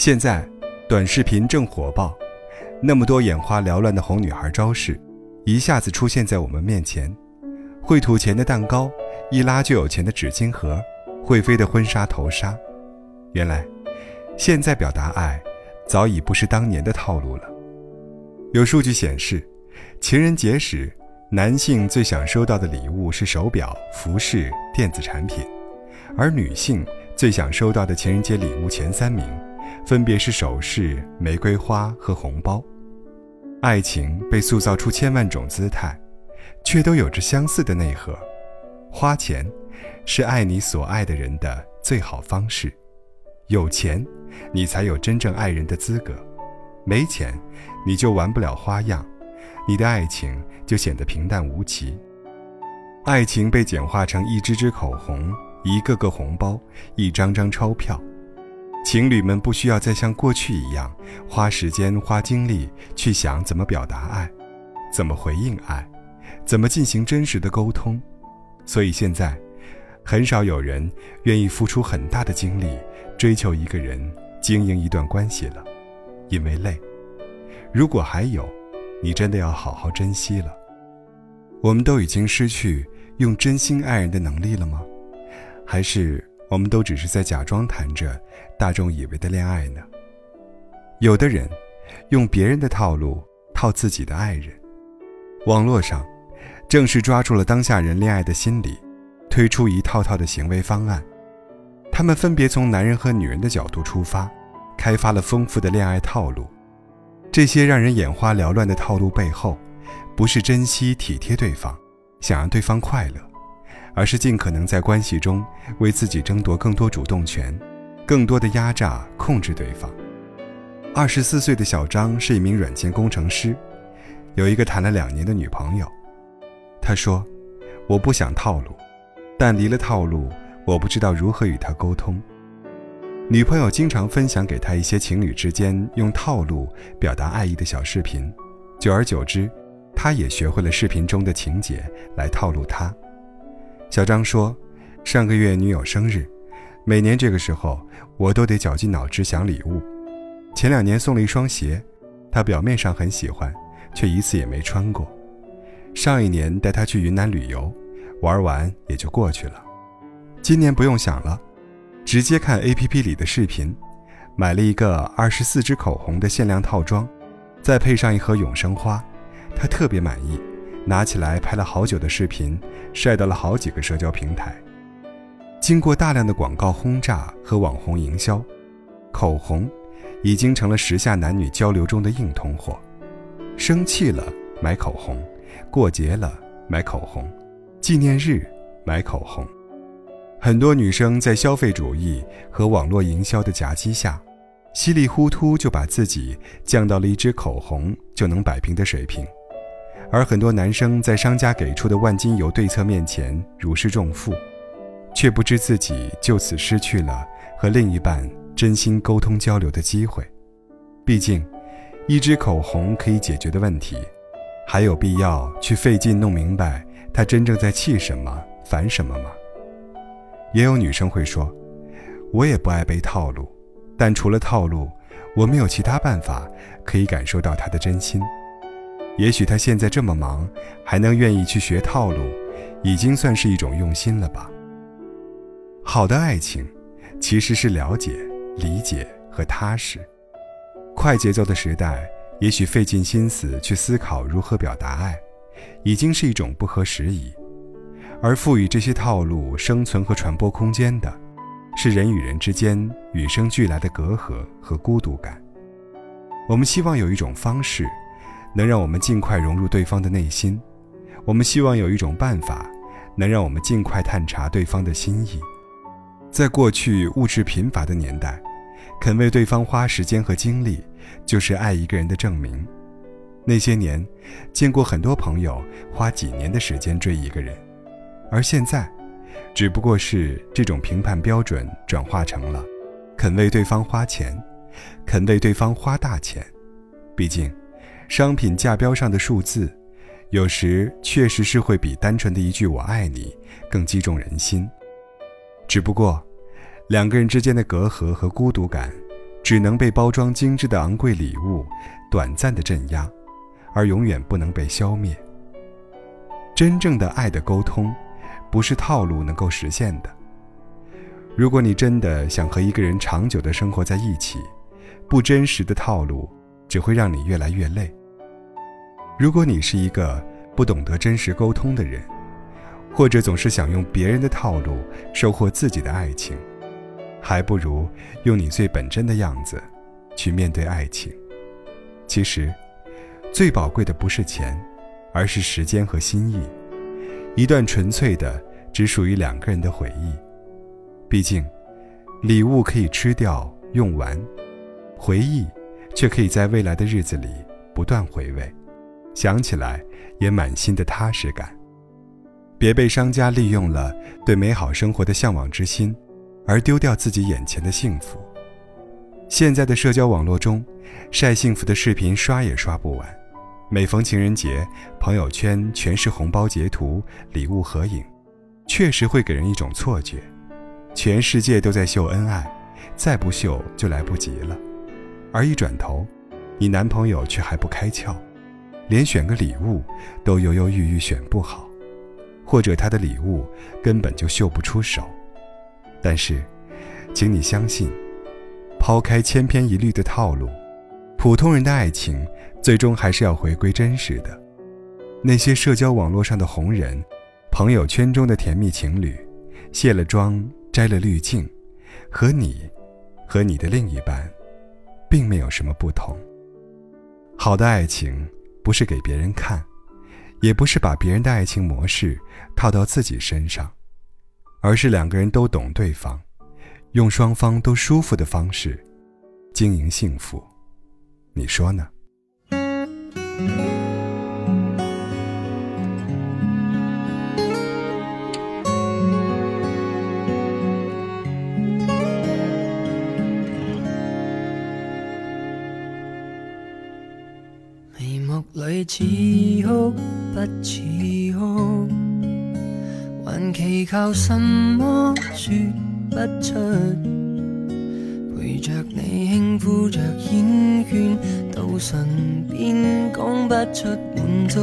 现在，短视频正火爆，那么多眼花缭乱的哄女孩招式，一下子出现在我们面前。会吐钱的蛋糕，一拉就有钱的纸巾盒，会飞的婚纱头纱。原来，现在表达爱，早已不是当年的套路了。有数据显示，情人节时，男性最想收到的礼物是手表、服饰、电子产品，而女性最想收到的情人节礼物前三名。分别是首饰、玫瑰花和红包。爱情被塑造出千万种姿态，却都有着相似的内核。花钱，是爱你所爱的人的最好方式。有钱，你才有真正爱人的资格。没钱，你就玩不了花样，你的爱情就显得平淡无奇。爱情被简化成一支支口红、一个个红包、一张张钞票。情侣们不需要再像过去一样花时间、花精力去想怎么表达爱，怎么回应爱，怎么进行真实的沟通。所以现在，很少有人愿意付出很大的精力追求一个人、经营一段关系了，因为累。如果还有，你真的要好好珍惜了。我们都已经失去用真心爱人的能力了吗？还是？我们都只是在假装谈着大众以为的恋爱呢。有的人用别人的套路套自己的爱人，网络上正是抓住了当下人恋爱的心理，推出一套套的行为方案。他们分别从男人和女人的角度出发，开发了丰富的恋爱套路。这些让人眼花缭乱的套路背后，不是珍惜体贴对方，想让对方快乐。而是尽可能在关系中为自己争夺更多主动权，更多的压榨控制对方。二十四岁的小张是一名软件工程师，有一个谈了两年的女朋友。他说：“我不想套路，但离了套路，我不知道如何与他沟通。”女朋友经常分享给他一些情侣之间用套路表达爱意的小视频，久而久之，他也学会了视频中的情节来套路他。小张说：“上个月女友生日，每年这个时候我都得绞尽脑汁想礼物。前两年送了一双鞋，她表面上很喜欢，却一次也没穿过。上一年带她去云南旅游，玩完也就过去了。今年不用想了，直接看 APP 里的视频，买了一个二十四支口红的限量套装，再配上一盒永生花，她特别满意。”拿起来拍了好久的视频，晒到了好几个社交平台。经过大量的广告轰炸和网红营销，口红已经成了时下男女交流中的硬通货。生气了买口红，过节了买口红，纪念日买口红。很多女生在消费主义和网络营销的夹击下，稀里糊涂就把自己降到了一支口红就能摆平的水平。而很多男生在商家给出的万金油对策面前如释重负，却不知自己就此失去了和另一半真心沟通交流的机会。毕竟，一支口红可以解决的问题，还有必要去费劲弄明白他真正在气什么、烦什么吗？也有女生会说：“我也不爱被套路，但除了套路，我没有其他办法可以感受到他的真心。”也许他现在这么忙，还能愿意去学套路，已经算是一种用心了吧。好的爱情，其实是了解、理解和踏实。快节奏的时代，也许费尽心思去思考如何表达爱，已经是一种不合时宜。而赋予这些套路生存和传播空间的，是人与人之间与生俱来的隔阂和孤独感。我们希望有一种方式。能让我们尽快融入对方的内心，我们希望有一种办法，能让我们尽快探查对方的心意。在过去物质贫乏的年代，肯为对方花时间和精力，就是爱一个人的证明。那些年，见过很多朋友花几年的时间追一个人，而现在，只不过是这种评判标准转化成了，肯为对方花钱，肯为对方花大钱。毕竟。商品价标上的数字，有时确实是会比单纯的一句“我爱你”更击中人心。只不过，两个人之间的隔阂和孤独感，只能被包装精致的昂贵礼物短暂的镇压，而永远不能被消灭。真正的爱的沟通，不是套路能够实现的。如果你真的想和一个人长久的生活在一起，不真实的套路只会让你越来越累。如果你是一个不懂得真实沟通的人，或者总是想用别人的套路收获自己的爱情，还不如用你最本真的样子去面对爱情。其实，最宝贵的不是钱，而是时间和心意，一段纯粹的只属于两个人的回忆。毕竟，礼物可以吃掉用完，回忆却可以在未来的日子里不断回味，想起来也满心的踏实感。别被商家利用了对美好生活的向往之心，而丢掉自己眼前的幸福。现在的社交网络中，晒幸福的视频刷也刷不完。每逢情人节，朋友圈全是红包截图、礼物合影，确实会给人一种错觉：全世界都在秀恩爱，再不秀就来不及了。而一转头，你男朋友却还不开窍，连选个礼物都犹犹豫豫选不好。或者他的礼物根本就秀不出手，但是，请你相信，抛开千篇一律的套路，普通人的爱情最终还是要回归真实的。那些社交网络上的红人，朋友圈中的甜蜜情侣，卸了妆摘了滤镜，和你，和你的另一半，并没有什么不同。好的爱情不是给别人看。也不是把别人的爱情模式套到自己身上，而是两个人都懂对方，用双方都舒服的方式经营幸福。你说呢？目里似哭。不似哭，还祈求什么说不出？陪着你轻呼着烟圈，到唇边讲不出满足。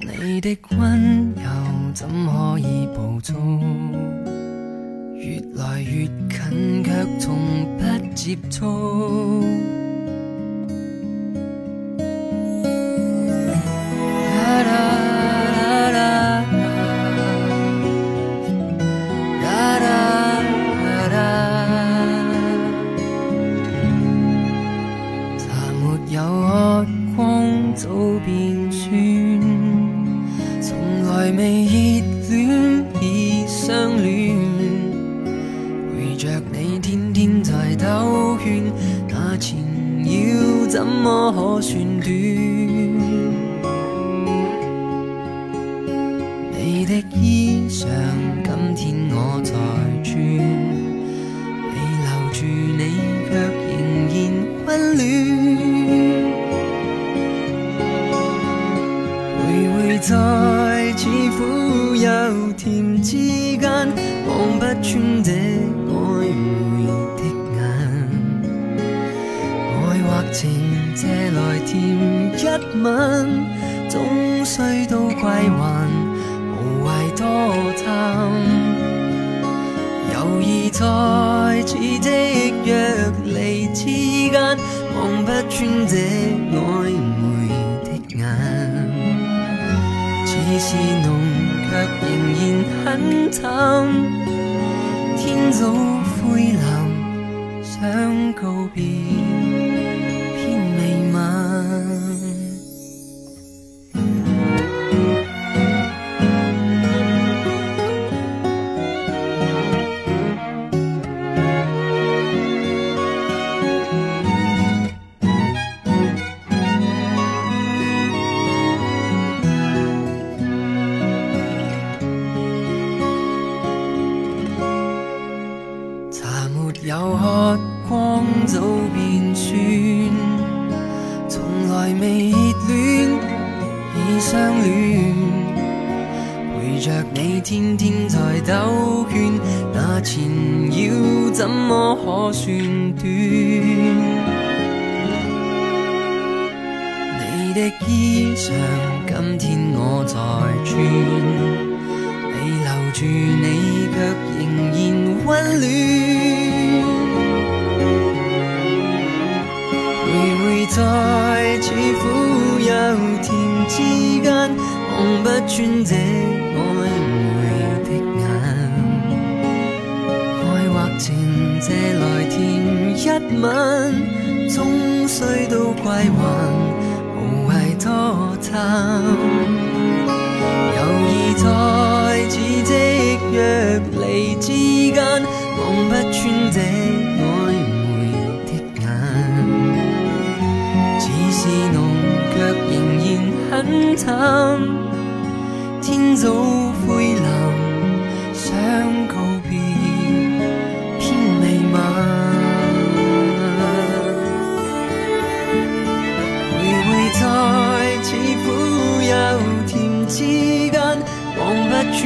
你的温柔怎可以捕捉？越来越近，却从不接触。从来未热恋已相恋着你天天在兜圈，那缠绕。怎么可算短？你的衣裳今天我在穿，未留住你却仍然温暖。回回在似苦又甜之间，望不穿这借来甜一吻，终须都归还，无谓多贪。犹疑在似即若离之间，望不穿这暧昧的眼。似是浓，却仍然很淡。天早灰蓝，想告别。那缠绕怎么可算短？你的衣裳今天我在穿，你留住你却仍然温暖。回回在似苦又甜之间，望不穿这借来甜一吻，终须都归还，无谓多贪。犹疑在似即若离之间，望不穿这暧昧的眼。似是浓，却仍然很淡。天早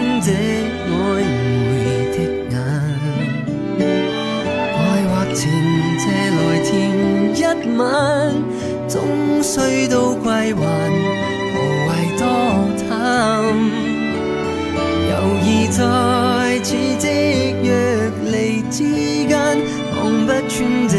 穿这暧昧的眼。爱或情借来填一晚，终须都归还，无谓多贪。犹疑在似即若离之间，望不穿这